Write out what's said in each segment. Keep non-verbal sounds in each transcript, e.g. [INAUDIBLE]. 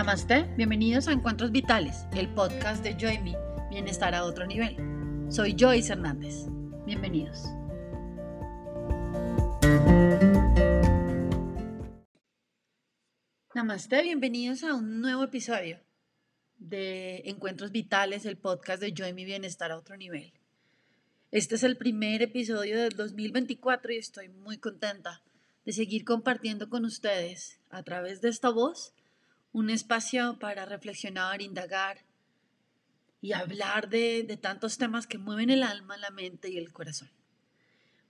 Namaste, bienvenidos a Encuentros Vitales, el podcast de Joy Me, Bienestar a otro nivel. Soy Joyce Hernández. Bienvenidos. Namaste, bienvenidos a un nuevo episodio de Encuentros Vitales, el podcast de Joy Me Bienestar a otro nivel. Este es el primer episodio del 2024 y estoy muy contenta de seguir compartiendo con ustedes a través de esta voz un espacio para reflexionar, indagar y hablar de, de, tantos temas que mueven el alma, la mente y el corazón.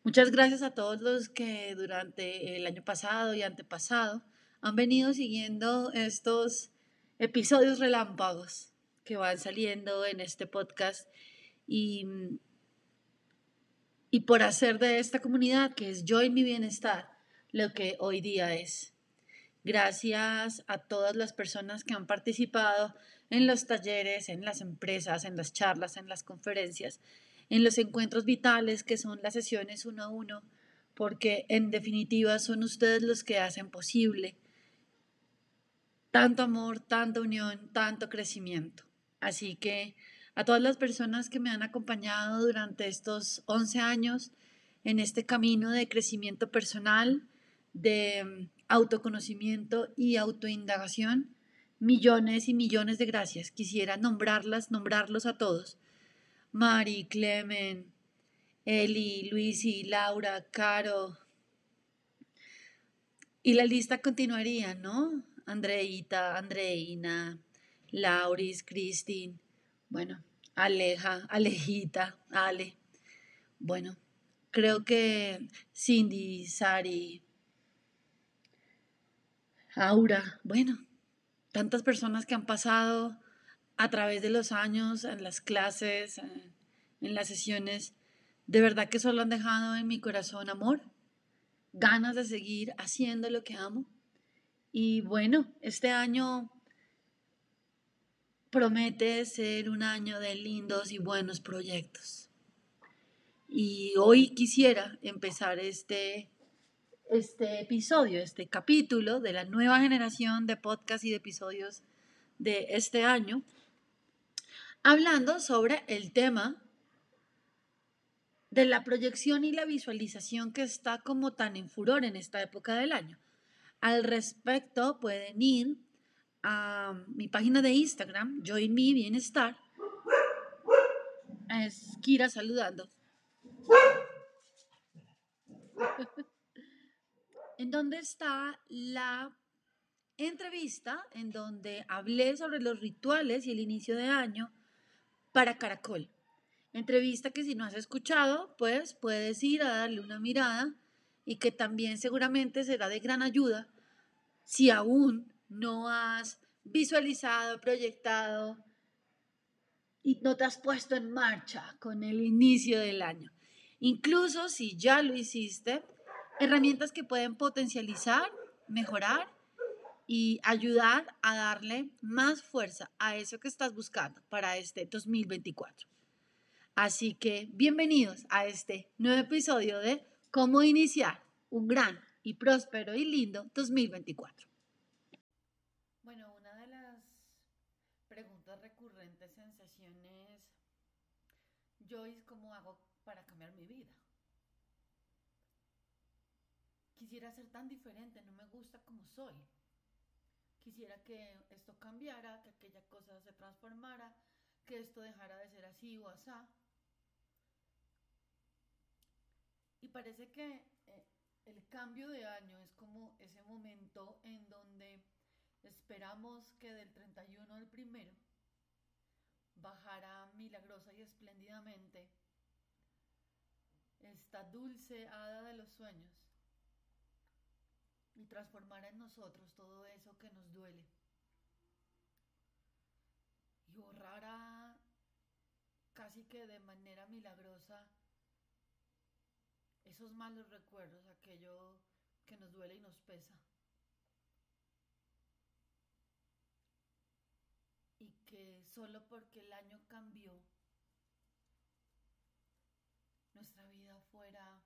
Muchas gracias a todos los que durante el año pasado y antepasado han venido siguiendo estos episodios relámpagos que van saliendo en este podcast y, y por hacer de esta comunidad que es Yo y mi bienestar lo que hoy día es. Gracias a todas las personas que han participado en los talleres, en las empresas, en las charlas, en las conferencias, en los encuentros vitales que son las sesiones uno a uno, porque en definitiva son ustedes los que hacen posible tanto amor, tanta unión, tanto crecimiento. Así que a todas las personas que me han acompañado durante estos 11 años en este camino de crecimiento personal, de autoconocimiento y autoindagación, millones y millones de gracias. Quisiera nombrarlas, nombrarlos a todos. Mari, Clemen, Eli, Luisi, Laura, Caro. Y la lista continuaría, ¿no? Andreita, Andreina, Lauris, Cristin, bueno, Aleja, Alejita, Ale. Bueno, creo que Cindy, Sari, Aura, bueno, tantas personas que han pasado a través de los años, en las clases, en las sesiones, de verdad que solo han dejado en mi corazón amor, ganas de seguir haciendo lo que amo. Y bueno, este año promete ser un año de lindos y buenos proyectos. Y hoy quisiera empezar este este episodio, este capítulo de la nueva generación de podcast y de episodios de este año, hablando sobre el tema de la proyección y la visualización que está como tan en furor en esta época del año. Al respecto pueden ir a mi página de Instagram, Join Me Bienestar. Es Kira saludando. En donde está la entrevista en donde hablé sobre los rituales y el inicio de año para Caracol. Entrevista que si no has escuchado, pues puedes ir a darle una mirada y que también seguramente será de gran ayuda si aún no has visualizado, proyectado y no te has puesto en marcha con el inicio del año. Incluso si ya lo hiciste, herramientas que pueden potencializar, mejorar y ayudar a darle más fuerza a eso que estás buscando para este 2024. Así que bienvenidos a este nuevo episodio de Cómo iniciar un gran y próspero y lindo 2024. Bueno, una de las preguntas recurrentes en sesiones, Joyce, ¿cómo hago para cambiar mi vida? Quisiera ser tan diferente, no me gusta como soy. Quisiera que esto cambiara, que aquella cosa se transformara, que esto dejara de ser así o asá. Y parece que eh, el cambio de año es como ese momento en donde esperamos que del 31 al primero bajara milagrosa y espléndidamente esta dulce hada de los sueños y transformar en nosotros todo eso que nos duele. Y borrara casi que de manera milagrosa esos malos recuerdos, aquello que nos duele y nos pesa. Y que solo porque el año cambió, nuestra vida fuera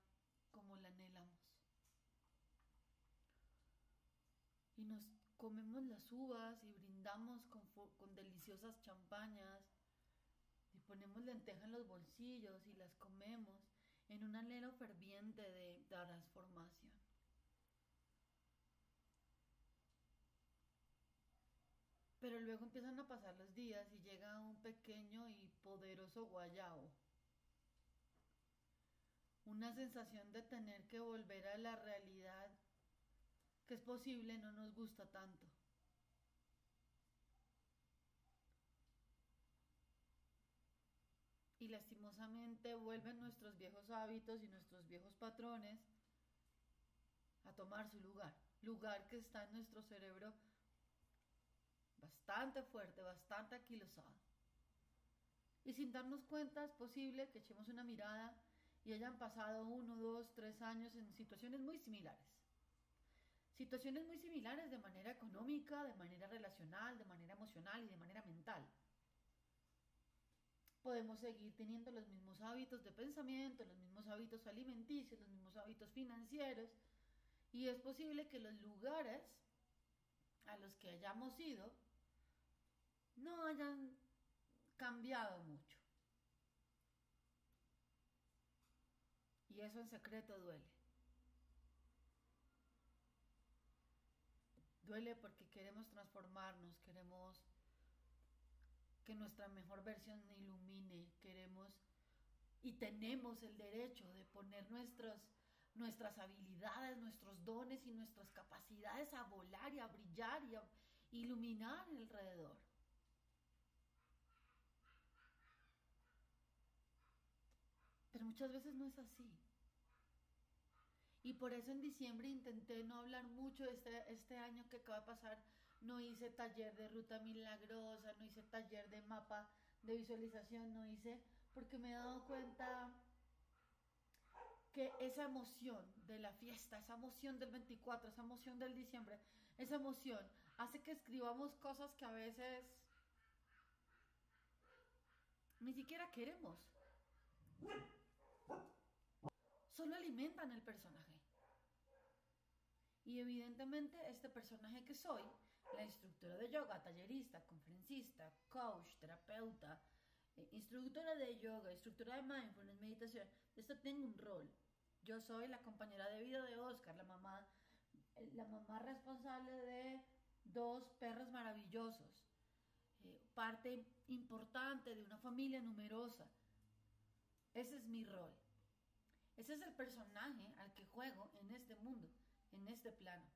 la anhelamos. comemos las uvas y brindamos con, con deliciosas champañas y ponemos lentejas en los bolsillos y las comemos en un anhelo ferviente de transformación. Pero luego empiezan a pasar los días y llega un pequeño y poderoso guayabo. Una sensación de tener que volver a la realidad que es posible no nos gusta tanto. Y lastimosamente vuelven nuestros viejos hábitos y nuestros viejos patrones a tomar su lugar. Lugar que está en nuestro cerebro bastante fuerte, bastante aquilosado. Y sin darnos cuenta es posible que echemos una mirada y hayan pasado uno, dos, tres años en situaciones muy similares. Situaciones muy similares de manera económica, de manera relacional, de manera emocional y de manera mental. Podemos seguir teniendo los mismos hábitos de pensamiento, los mismos hábitos alimenticios, los mismos hábitos financieros. Y es posible que los lugares a los que hayamos ido no hayan cambiado mucho. Y eso en secreto duele. Duele porque queremos transformarnos, queremos que nuestra mejor versión ilumine, queremos y tenemos el derecho de poner nuestros, nuestras habilidades, nuestros dones y nuestras capacidades a volar y a brillar y a iluminar alrededor. Pero muchas veces no es así. Y por eso en diciembre intenté no hablar mucho este, este año que acaba de pasar. No hice taller de ruta milagrosa, no hice taller de mapa de visualización, no hice, porque me he dado cuenta que esa emoción de la fiesta, esa emoción del 24, esa emoción del diciembre, esa emoción hace que escribamos cosas que a veces ni siquiera queremos solo alimentan el personaje. Y evidentemente este personaje que soy, la instructora de yoga, tallerista, conferencista, coach, terapeuta, eh, instructora de yoga, instructora de mindfulness, meditación, esto tengo un rol. Yo soy la compañera de vida de Oscar, la mamá, eh, la mamá responsable de dos perros maravillosos, eh, parte importante de una familia numerosa. Ese es mi rol. Ese es el personaje al que juego en este mundo, en este plano.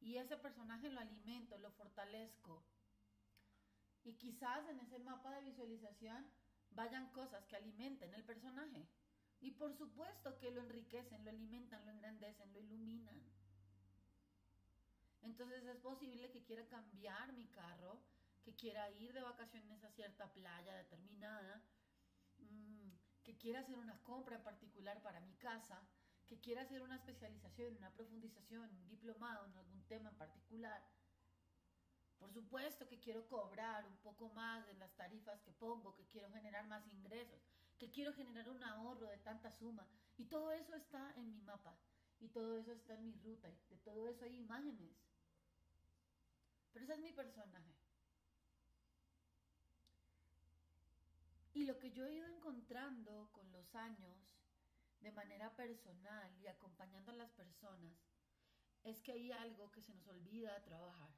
Y ese personaje lo alimento, lo fortalezco. Y quizás en ese mapa de visualización vayan cosas que alimenten el personaje. Y por supuesto que lo enriquecen, lo alimentan, lo engrandecen, lo iluminan. Entonces es posible que quiera cambiar mi carro, que quiera ir de vacaciones a cierta playa determinada. Mm, que quiera hacer una compra particular para mi casa, que quiera hacer una especialización, una profundización, un diplomado en algún tema en particular. Por supuesto que quiero cobrar un poco más de las tarifas que pongo, que quiero generar más ingresos, que quiero generar un ahorro de tanta suma. Y todo eso está en mi mapa. Y todo eso está en mi ruta. Y de todo eso hay imágenes. Pero ese es mi personaje. Y lo que yo he ido encontrando con los años, de manera personal y acompañando a las personas, es que hay algo que se nos olvida trabajar.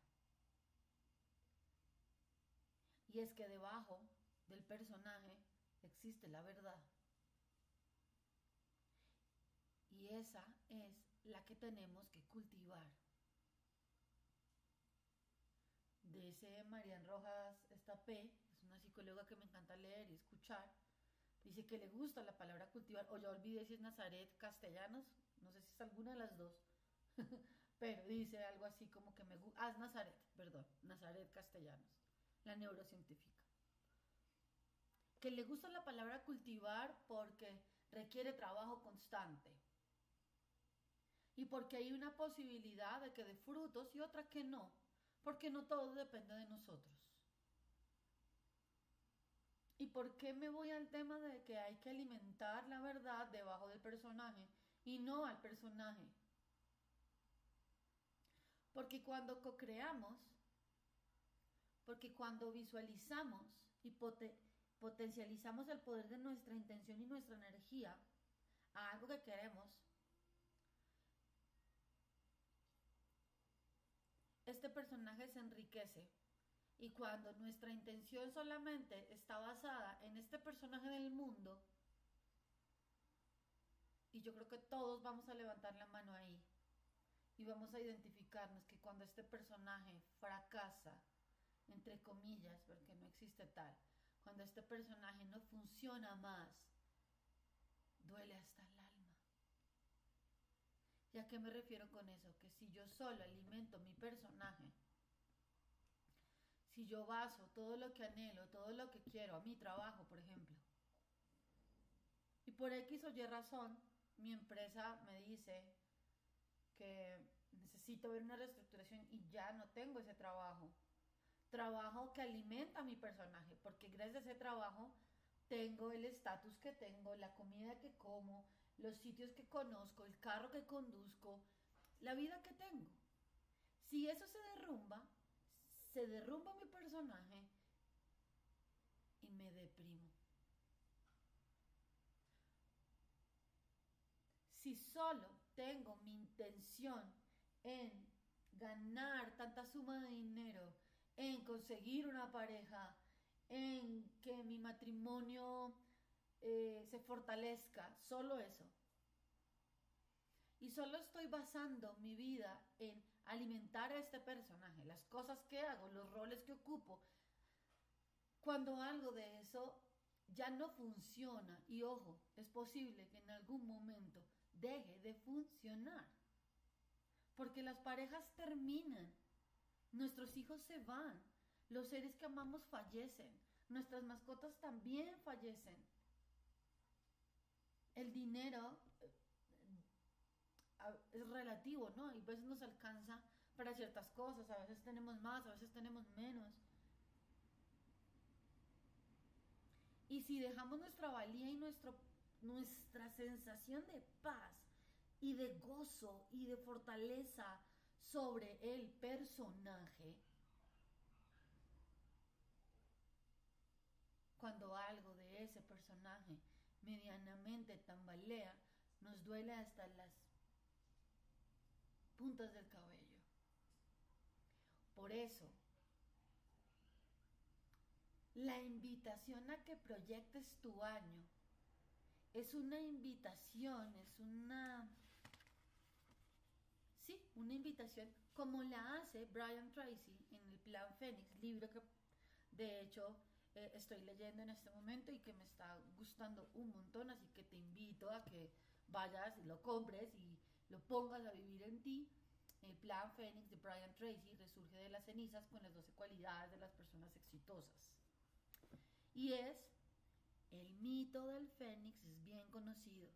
Y es que debajo del personaje existe la verdad. Y esa es la que tenemos que cultivar. Ese Marian Rojas P es una psicóloga que me encanta leer y escuchar. Dice que le gusta la palabra cultivar, o ya olvidé si es Nazaret Castellanos, no sé si es alguna de las dos, [LAUGHS] pero dice algo así como que me gusta, ah, es Nazaret, perdón, Nazaret Castellanos, la neurocientífica. Que le gusta la palabra cultivar porque requiere trabajo constante. Y porque hay una posibilidad de que de frutos y otra que no, porque no todo depende de nosotros. ¿Y por qué me voy al tema de que hay que alimentar la verdad debajo del personaje y no al personaje? Porque cuando co-creamos, porque cuando visualizamos y potencializamos el poder de nuestra intención y nuestra energía a algo que queremos, este personaje se enriquece. Y cuando nuestra intención solamente está basada en este personaje del mundo, y yo creo que todos vamos a levantar la mano ahí y vamos a identificarnos que cuando este personaje fracasa, entre comillas, porque no existe tal, cuando este personaje no funciona más, duele hasta el alma. ¿Y a qué me refiero con eso? Que si yo solo alimento mi personaje, si yo baso todo lo que anhelo, todo lo que quiero, a mi trabajo, por ejemplo, y por X o Y razón, mi empresa me dice que necesito ver una reestructuración y ya no tengo ese trabajo. Trabajo que alimenta a mi personaje, porque gracias a ese trabajo tengo el estatus que tengo, la comida que como, los sitios que conozco, el carro que conduzco, la vida que tengo. Si eso se derrumba, se derrumba mi personaje y me deprimo. Si solo tengo mi intención en ganar tanta suma de dinero, en conseguir una pareja, en que mi matrimonio eh, se fortalezca, solo eso. Y solo estoy basando mi vida en alimentar a este personaje, las cosas que hago, los roles que ocupo. Cuando algo de eso ya no funciona, y ojo, es posible que en algún momento deje de funcionar. Porque las parejas terminan, nuestros hijos se van, los seres que amamos fallecen, nuestras mascotas también fallecen. El dinero es relativo, ¿no? Y a veces nos alcanza para ciertas cosas, a veces tenemos más, a veces tenemos menos. Y si dejamos nuestra valía y nuestro nuestra sensación de paz y de gozo y de fortaleza sobre el personaje, cuando algo de ese personaje medianamente tambalea, nos duele hasta las puntas del cabello. Por eso, la invitación a que proyectes tu año es una invitación, es una... Sí, una invitación como la hace Brian Tracy en el Plan Fénix, libro que de hecho eh, estoy leyendo en este momento y que me está gustando un montón, así que te invito a que vayas y lo compres y lo pongas a vivir en ti. El Plan Fénix de Brian Tracy resurge de las cenizas con las 12 cualidades de las personas exitosas. Y es el mito del fénix es bien conocido,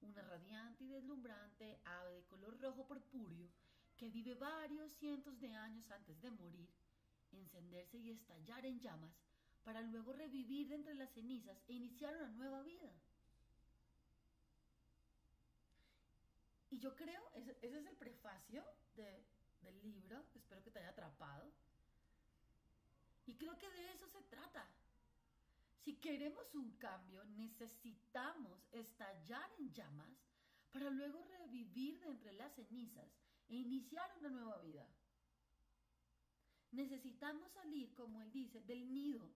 una radiante y deslumbrante ave de color rojo purpúreo que vive varios cientos de años antes de morir, encenderse y estallar en llamas para luego revivir de entre las cenizas e iniciar una nueva vida. Y yo creo, ese, es el prefacio del libro, espero que te haya atrapado. Y creo que de eso se trata, si queremos un cambio, necesitamos estallar en llamas para luego revivir de entre las cenizas e iniciar una nueva vida. Necesitamos salir, como él dice, del nido,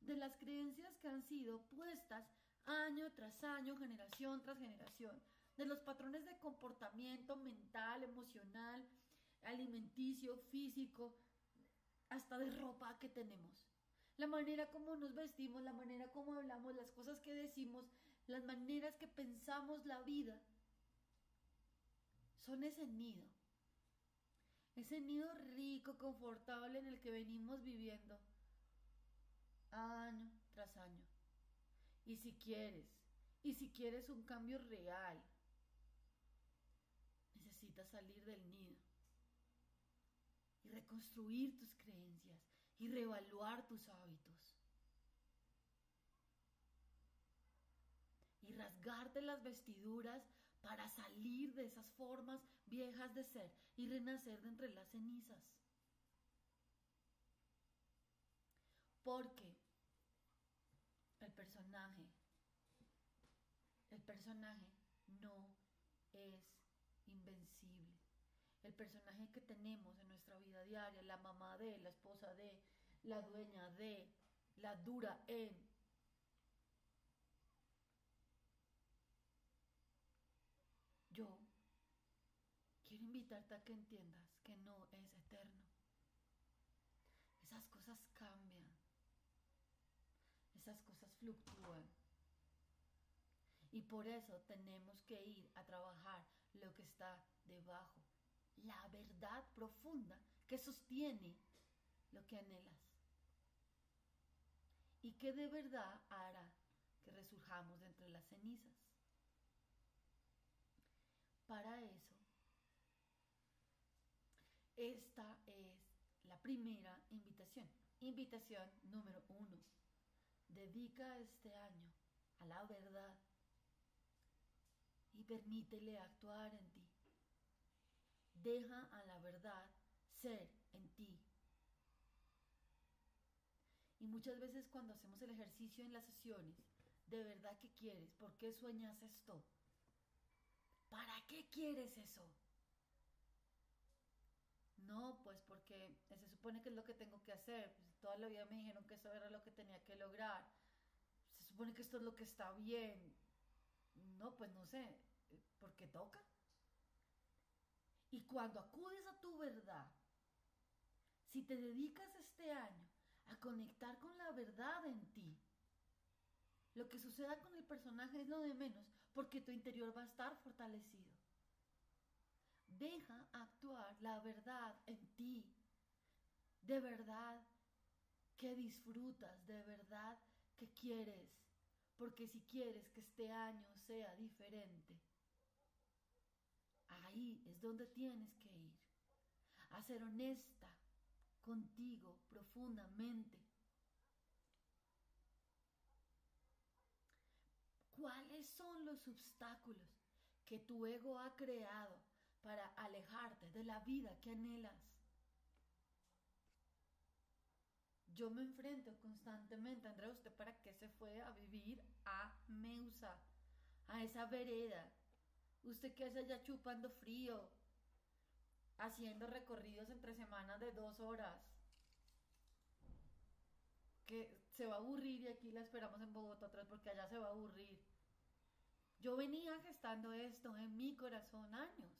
de las creencias que han sido puestas año tras año, generación tras generación, de los patrones de comportamiento mental, emocional, alimenticio, físico, hasta de ropa que tenemos la manera como nos vestimos, la manera como hablamos, las cosas que decimos, las maneras que pensamos la vida, son ese nido. Ese nido rico, confortable en el que venimos viviendo año tras año. Y si quieres, y si quieres un cambio real, salir del nido y reconstruir tus creencias y reevaluar tus hábitos. Y rasgarte las vestiduras para salir de esas formas viejas de ser y renacer de entre las cenizas. Porque el personaje, el personaje no es. El personaje que tenemos en nuestra vida diaria, la mamá de, la esposa de, la dueña de, la dura en, Yo quiero invitarte a que entiendas que no es eterno. Esas cosas cambian. Esas cosas fluctúan. Y por eso tenemos que ir a trabajar lo que está debajo. La verdad profunda que sostiene lo que anhelas. Y que de verdad hará que resurjamos entre las cenizas. Para eso, esta es la primera invitación. Invitación número uno. Dedica este año a la verdad y permítele actuar en. Deja a la verdad ser en ti. Y muchas veces cuando hacemos el ejercicio en las sesiones, ¿de verdad qué quieres? ¿Por qué sueñas esto? ¿Para qué quieres eso? No, pues porque se supone que es lo que tengo que hacer. Pues, toda la vida me dijeron que eso era lo que tenía que lograr. Se supone que esto es lo que está bien. No, pues no sé, porque toca. Y cuando acudes a tu verdad, si te dedicas este año a conectar con la verdad en ti, lo que suceda con el personaje es lo de menos, porque tu interior va a estar fortalecido. Deja actuar la verdad en ti. De verdad que disfrutas, de verdad que quieres. Porque si quieres que este año sea diferente, ahí es donde tienes que ir. A ser honesta contigo profundamente ¿Cuáles son los obstáculos que tu ego ha creado para alejarte de la vida que anhelas? Yo me enfrento constantemente, Andrea, ¿usted para qué se fue a vivir a Meusa? A esa vereda. ¿Usted qué hace allá chupando frío? Haciendo recorridos entre semanas de dos horas. Que se va a aburrir y aquí la esperamos en Bogotá atrás porque allá se va a aburrir. Yo venía gestando esto en mi corazón años.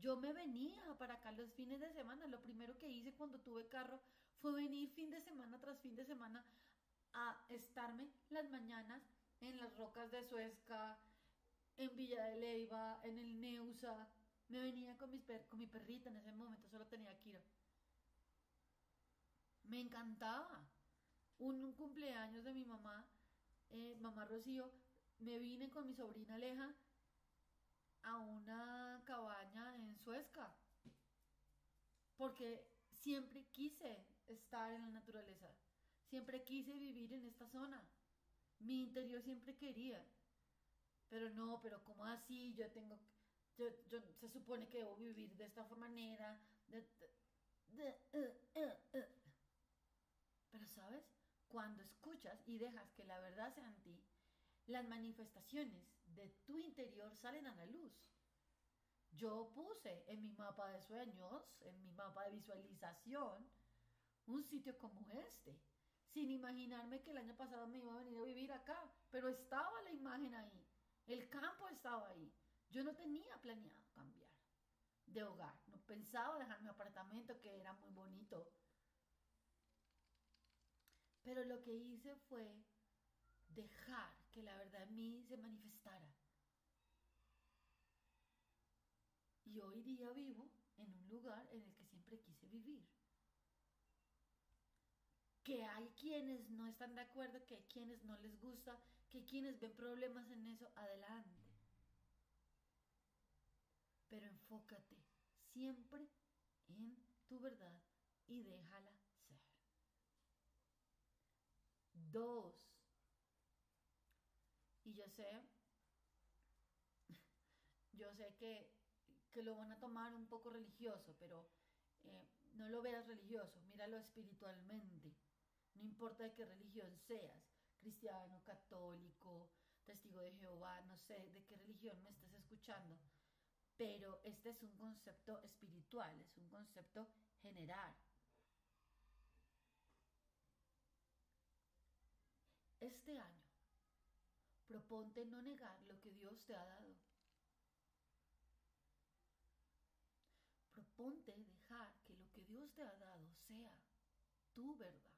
Yo me venía para acá los fines de semana. Lo primero que hice cuando tuve carro fue venir fin de semana tras fin de semana a estarme las mañanas en las rocas de Suezca, en Villa de Leiva, en el Neusa. Me venía con, mis con mi perrita en ese momento, solo tenía Kira. Me encantaba. Un, cumpleaños de mi mamá, eh, mamá Rocío, me vine con mi sobrina Aleja a una cabaña en Suezca. Porque siempre quise estar en la naturaleza. Siempre quise vivir en esta zona. Mi interior siempre quería. Pero no, pero ¿cómo así? Yo tengo. Yo, yo se supone que debo vivir de esta manera. De, eh, eh, eh. Pero sabes, cuando escuchas y dejas que la verdad sea en ti, las manifestaciones de tu interior salen a la luz. Yo puse en mi mapa de sueños, en mi mapa de visualización, un sitio como este, sin imaginarme que el año pasado me iba a venir a vivir acá, pero estaba la imagen ahí, el campo estaba ahí. Yo no tenía planeado cambiar de hogar, no pensaba dejar mi apartamento que era muy bonito. Pero lo que hice fue dejar que la verdad en mí se manifestara. Y hoy día vivo en un lugar en el que siempre quise vivir. Que hay quienes no están de acuerdo, que hay quienes no les gusta, que quienes ven problemas en eso, adelante. Pero enfócate siempre en tu verdad y déjala ser. Dos, y yo sé [LAUGHS] sé que, que lo van a tomar un poco religioso, pero eh, no lo veas religioso, míralo espiritualmente. No importa de qué religión seas, cristiano, católico, testigo de Jehová, no sé de qué religión me estés escuchando, pero este es un concepto espiritual, es un concepto general. Este año, proponte no negar lo que Dios te ha dado. Proponte dejar que lo que Dios te ha dado sea tu verdad.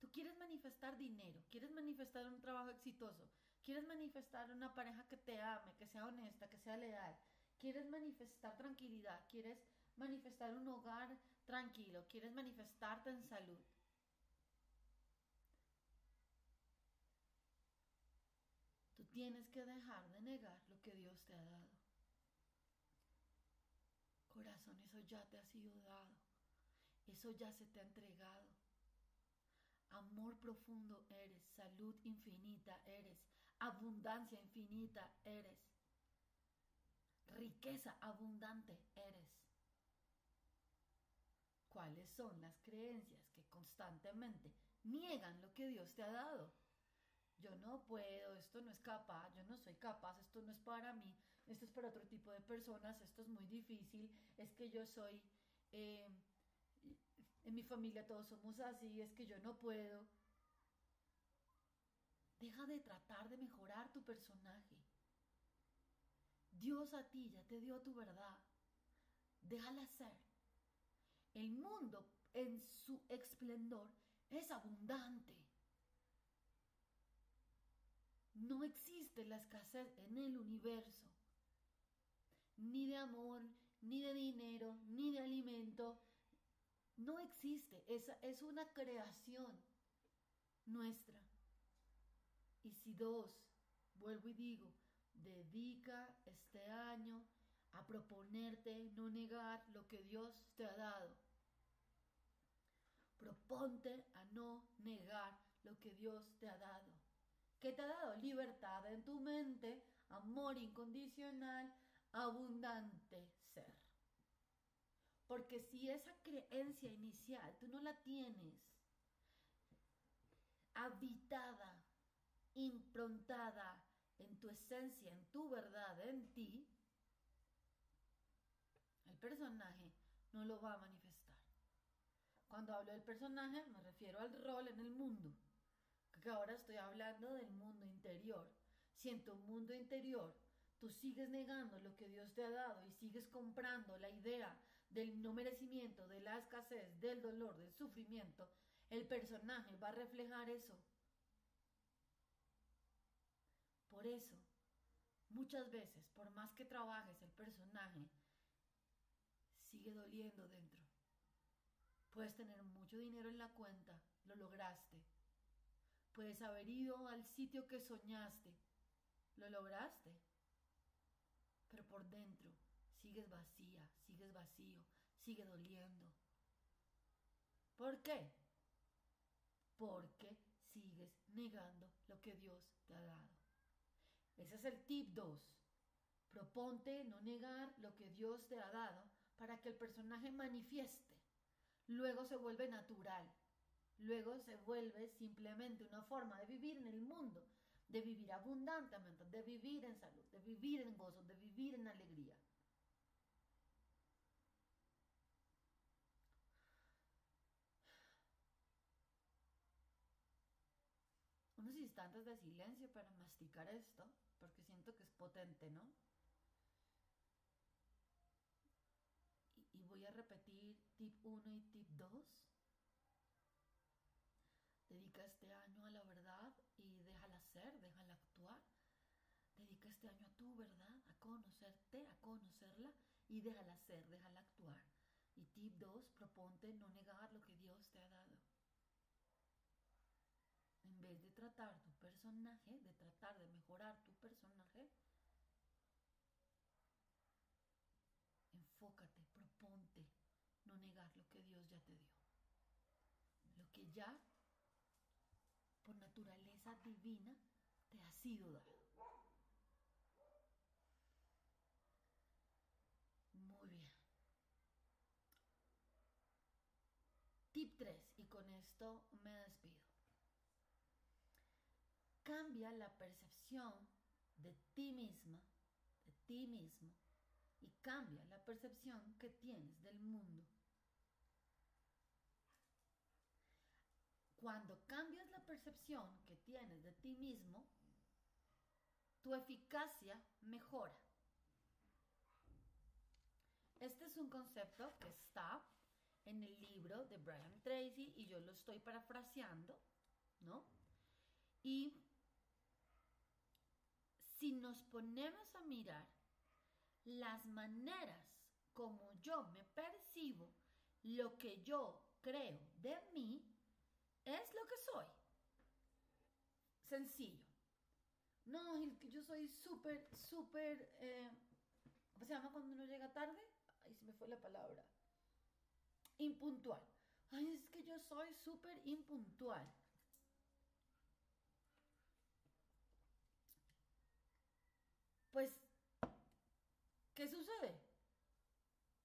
Tú quieres manifestar dinero, quieres manifestar un trabajo exitoso, quieres manifestar una pareja que te ame, que sea honesta, que sea leal, quieres manifestar tranquilidad, quieres manifestar un hogar tranquilo, quieres manifestarte en salud. Tú tienes que dejar de negar lo que Dios te ha dado. Corazón, eso ya te ha sido dado. Eso ya se te ha entregado. Amor profundo eres, salud infinita eres, abundancia infinita eres, riqueza abundante eres. ¿Cuáles son las creencias que constantemente niegan lo que Dios te ha dado? Yo no puedo, esto no es capaz, yo no soy capaz, esto no es para mí, esto es para otro tipo de personas, esto es muy difícil, es que yo soy... Eh, en mi familia todos somos así, es que yo no puedo. Deja de tratar de mejorar tu personaje. Dios a ti ya te dio tu verdad. Déjala ser. El mundo en su esplendor es abundante. No existe la escasez en el universo, ni de amor, ni de dinero, ni de alimento, no existe, es, es una creación nuestra. Y si dos, vuelvo y digo, dedica este año a proponerte no negar lo que Dios te ha dado. Proponte a no negar lo que Dios te ha dado. ¿Qué te ha dado? Libertad en tu mente, amor incondicional, abundante ser. Porque si esa creencia inicial tú no la tienes habitada, improntada en tu esencia, en tu verdad, en ti, el personaje no lo va a manifestar. Cuando hablo del personaje me refiero al rol en el mundo, que ahora estoy hablando del mundo interior. Si en tu mundo interior tú sigues negando lo que Dios te ha dado y sigues comprando la idea del no merecimiento, de la escasez, del dolor, del sufrimiento, el personaje va a reflejar eso. Por eso, muchas veces, por más que trabajes el personaje, sigue doliendo dentro. Puedes tener mucho dinero en la cuenta, lo lograste. Puedes haber ido al sitio que soñaste, lo lograste pero por dentro sigues vacía, vacío, sigue doliendo. ¿Por qué? Porque sigues negando lo que Dios te ha dado. Ese es el tip 2. Proponte no negar lo que Dios te ha dado para que el personaje manifieste. Luego se vuelve natural. Luego se vuelve simplemente una forma de vivir en el mundo de vivir abundantemente, de vivir en salud, de vivir en gozo, de vivir en alegría. Instantes de silencio para masticar esto, porque siento que es potente, ¿no? Y, voy a repetir tip 1 y tip 2 Dedica este año a la verdad y déjala ser, déjala actuar. Dedica este año a tu verdad, a conocerte, a conocerla y déjala ser, déjala actuar. Y tip 2, proponte no negar lo que Dios te ha dado. tu personaje, de tratar de mejorar tu personaje, enfócate, proponte no negar lo que Dios ya te dio. Lo que ya, por naturaleza divina, te ha sido dado. Muy bien. Tip 3, y con esto me despido. Cambia la percepción de ti misma, de ti mismo, y cambia la percepción que tienes del mundo. Cuando cambias la percepción que tienes de ti mismo, tu eficacia mejora. Este es un concepto que está en el libro de Brian Tracy y yo lo estoy parafraseando, ¿no? Y si nos ponemos a mirar las maneras como yo me percibo, lo que yo creo de mí, es lo que soy. Sencillo. No, yo soy súper, súper... Eh, ¿Cómo se llama cuando uno llega tarde? Ahí se me fue la palabra. Impuntual. Ay, es que yo soy súper impuntual. Pues, ¿qué sucede?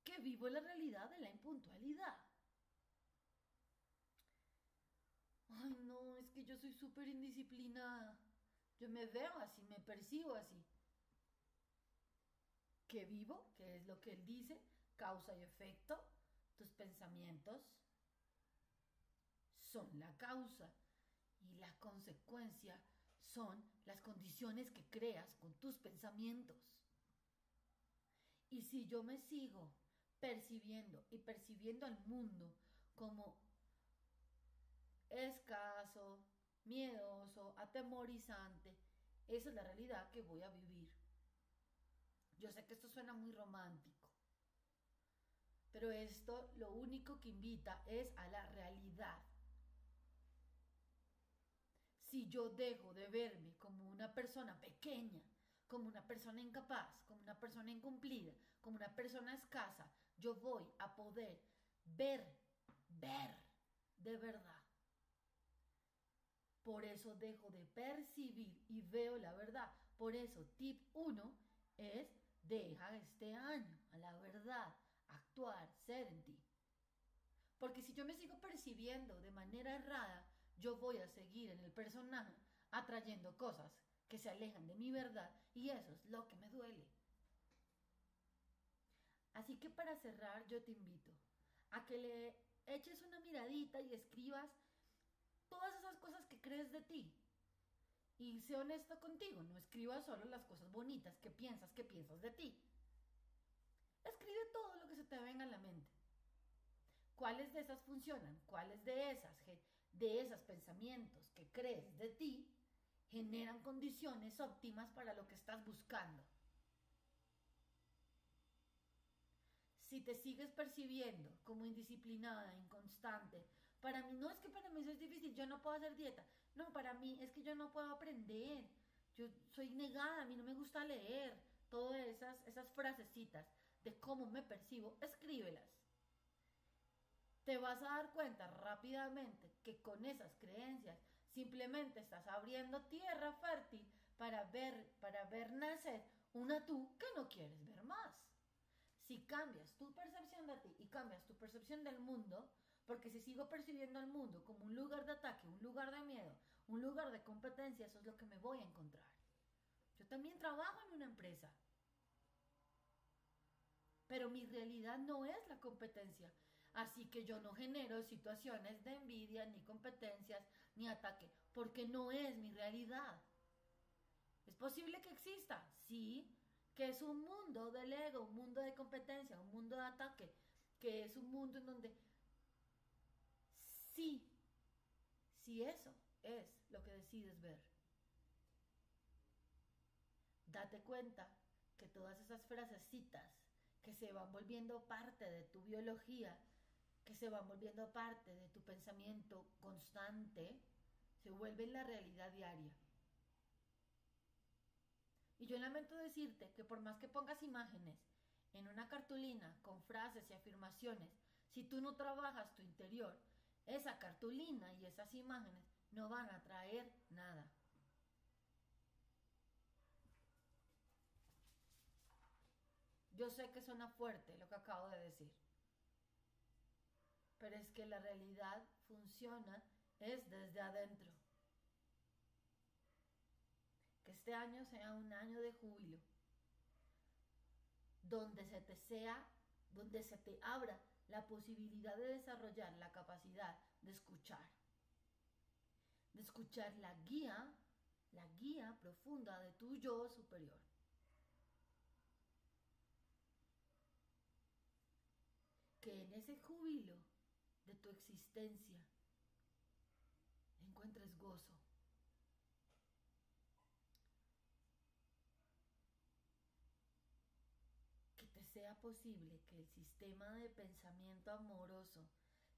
Que vivo la realidad de la impuntualidad. Ay, no, es que yo soy súper indisciplinada. Yo me veo así, me percibo así. ¿Qué vivo? ¿Qué es lo que él dice? Causa y efecto. Tus pensamientos son la causa y la consecuencia son las condiciones que creas con tus pensamientos. Y si yo me sigo percibiendo y percibiendo al mundo como escaso, miedoso, atemorizante. Esa es la realidad que voy a vivir. Yo sé que esto suena muy romántico, pero esto lo único que invita es a la realidad. Si yo dejo de verme como una persona pequeña, como una persona incapaz, como una persona incumplida, como una persona escasa, yo voy a poder ver, ver de verdad por eso dejo de percibir y veo la verdad. Por eso, tip 1 es deja este año a la verdad, actuar, ser en ti. Porque si yo me sigo percibiendo de manera errada, yo voy a seguir en el personaje atrayendo cosas que se alejan de mi verdad y eso es lo que me duele. Así que para cerrar yo te invito a que le eches una miradita y escribas todas esas cosas que crees de ti. Y sé honesto contigo, no escribas solo las cosas bonitas que piensas que piensas de ti. Escribe todo lo que se te venga a la mente. ¿Cuáles de esas funcionan? ¿Cuáles de esas, de esos pensamientos que crees de ti generan condiciones óptimas para lo que estás buscando? Si te sigues percibiendo como indisciplinada, inconstante, para mí, no es que para mí eso es difícil, yo no puedo hacer dieta. No, para mí es que yo no puedo aprender. Yo soy negada, a mí no me gusta leer. Todas esas, esas frasecitas de cómo me percibo, escríbelas. Te vas a dar cuenta rápidamente que con esas creencias simplemente estás abriendo tierra fértil para ver, para ver nacer una tú que no quieres ver más. Si cambias tu percepción de ti y cambias tu percepción del mundo, porque si sigo percibiendo al mundo como un lugar de ataque, un lugar de miedo, un lugar de competencia, eso es lo que me voy a encontrar. Yo también trabajo en una empresa. Pero mi realidad no es la competencia. Así que yo no genero situaciones de envidia, ni competencias, ni ataque, porque no es mi realidad. Es posible que exista, sí, que es un mundo del ego, un mundo de competencia, un mundo de ataque, que es un mundo en donde Sí, si eso es lo que decides ver. Date cuenta que todas esas frasecitas que se van volviendo parte de tu biología, que se van volviendo parte de tu pensamiento constante, se vuelven la realidad diaria. Y yo lamento decirte que por más que pongas imágenes en una cartulina con frases y afirmaciones, si tú no trabajas tu interior, esa cartulina y esas imágenes no van a traer nada. Yo sé que suena fuerte lo que acabo de decir. Pero es que la realidad funciona es desde adentro. Que este año sea un año de júbilo, donde se te sea, donde se te abra la posibilidad de desarrollar la capacidad de escuchar, de escuchar la guía, la guía profunda de tu yo superior. Que en ese júbilo existencia encuentres gozo. Que te sea posible que el sistema de pensamiento amoroso,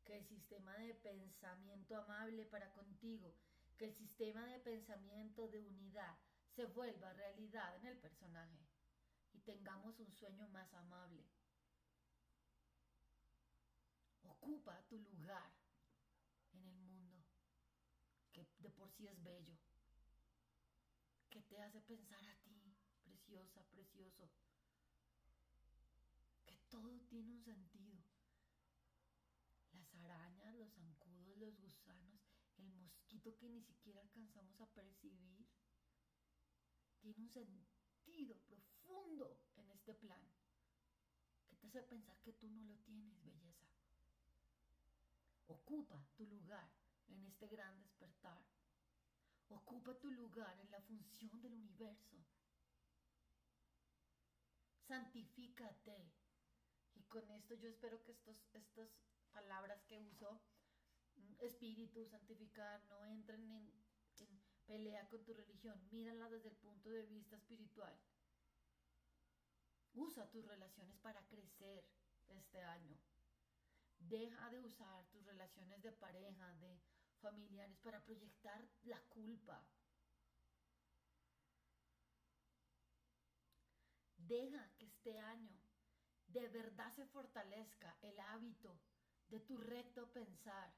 que el sistema de pensamiento amable para contigo, que el sistema de pensamiento de unidad se vuelva realidad en el personaje y tengamos un sueño más amable. Ocupa tu lugar en el mundo que de por sí es bello, que te hace pensar a ti, preciosa, precioso, que todo tiene un sentido. Las arañas, los zancudos, los gusanos, el mosquito que ni siquiera alcanzamos a percibir, tiene un sentido profundo en este plan que te hace pensar que tú no lo tienes, belleza. Ocupa tu lugar en este gran despertar. Ocupa tu lugar en la función del universo. Santifícate. Y con esto yo espero que estos, estas palabras que uso, mm, espíritu, santificar, no entren en, en pelea con tu religión. Mírala desde el punto de vista espiritual. Usa tus relaciones para crecer este año. Deja de usar tus relaciones de pareja, de familiares, para proyectar la culpa. Deja que este año de verdad se fortalezca el hábito de tu recto pensar.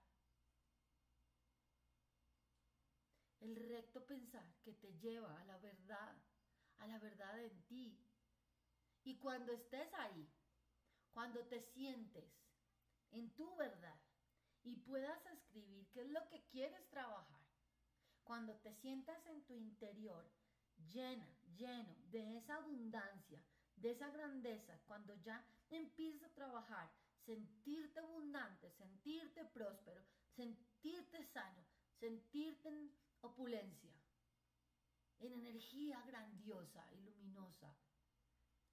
El recto pensar que te lleva a la verdad, a la verdad en ti. Y cuando estés ahí, cuando te sientes en tu verdad, y puedas escribir qué es lo que quieres trabajar. Cuando te sientas en tu interior llena, lleno de esa abundancia, de esa grandeza, cuando ya empiezas a trabajar, sentirte abundante, sentirte próspero, sentirte sano, sentirte en opulencia, en energía grandiosa y luminosa,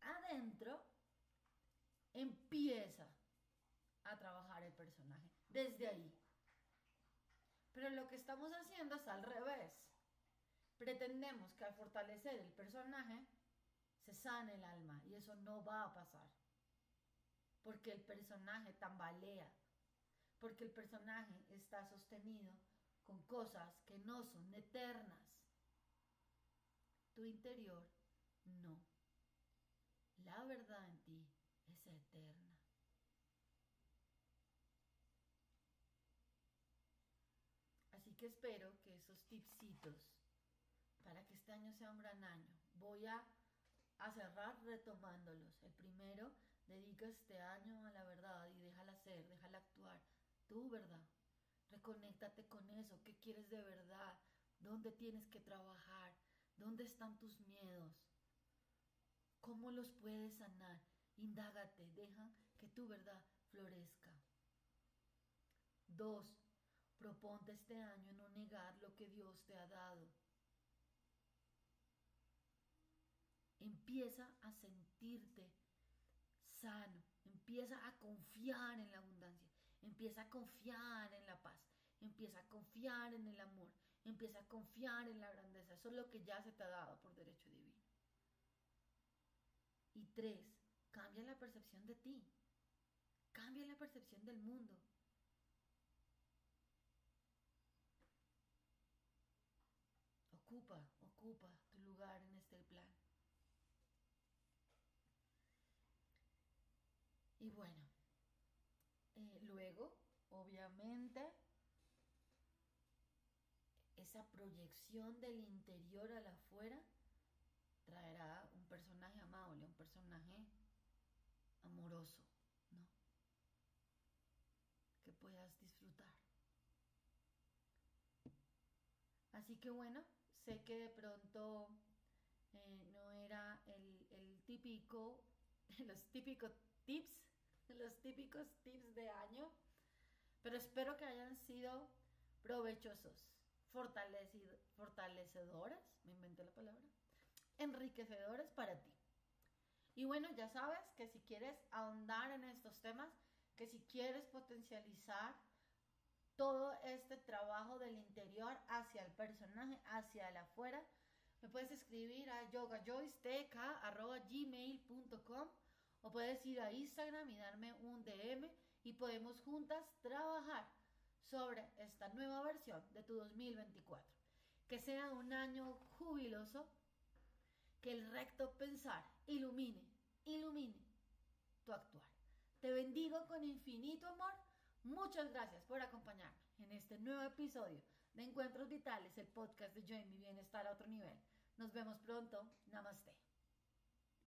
adentro empieza a trabajar el personaje. Desde ahí. Pero lo que estamos haciendo es al revés. Pretendemos que al fortalecer el personaje se sane el alma y eso no va a pasar. Porque el personaje tambalea. Porque el personaje está sostenido con cosas que no son eternas. Tu interior no. La verdad en ti es eterna. Así que espero que esos tipsitos para que este año sea un gran año. Voy a, cerrar retomándolos. El primero, dedica este año a la verdad y déjala ser, déjala actuar. Tu verdad. Reconéctate con eso. ¿Qué quieres de verdad? ¿Dónde tienes que trabajar? ¿Dónde están tus miedos? ¿Cómo los puedes sanar? Indágate, deja que tu verdad florezca. Dos, Proponte este año no negar lo que Dios te ha dado. Empieza a sentirte sano, empieza a confiar en la abundancia, empieza a confiar en la paz, empieza a confiar en el amor, empieza a confiar en la grandeza. Eso es lo que ya se te ha dado por derecho divino. Y tres, cambia la percepción de ti, cambia la percepción del mundo. Ocupa, ocupa tu lugar en este plan. Y bueno, eh, luego, obviamente, esa proyección del interior al afuera traerá un personaje amable, un personaje amoroso, ¿no? Que puedas disfrutar. Así que bueno, sé que de pronto eh, no era el, el típico, [LAUGHS] los típicos tips, los típicos tips de año, pero espero que hayan sido provechosos, fortalecedoras, me inventé la palabra, enriquecedoras para ti. Y bueno, ya sabes que si quieres ahondar en estos temas, que si quieres potencializar todo este trabajo del interior hacia el personaje, hacia el afuera, me puedes escribir a yogajoysteca.gmail.com o puedes ir a Instagram y darme un DM y podemos juntas trabajar sobre esta nueva versión de tu 2024. Que sea un año jubiloso, que el recto pensar ilumine, ilumine tu actuar. Te bendigo con infinito amor. Muchas gracias por acompañarme en este nuevo episodio de Encuentros Vitales, el podcast de Yo en mi bienestar a otro nivel. Nos vemos pronto. Namaste.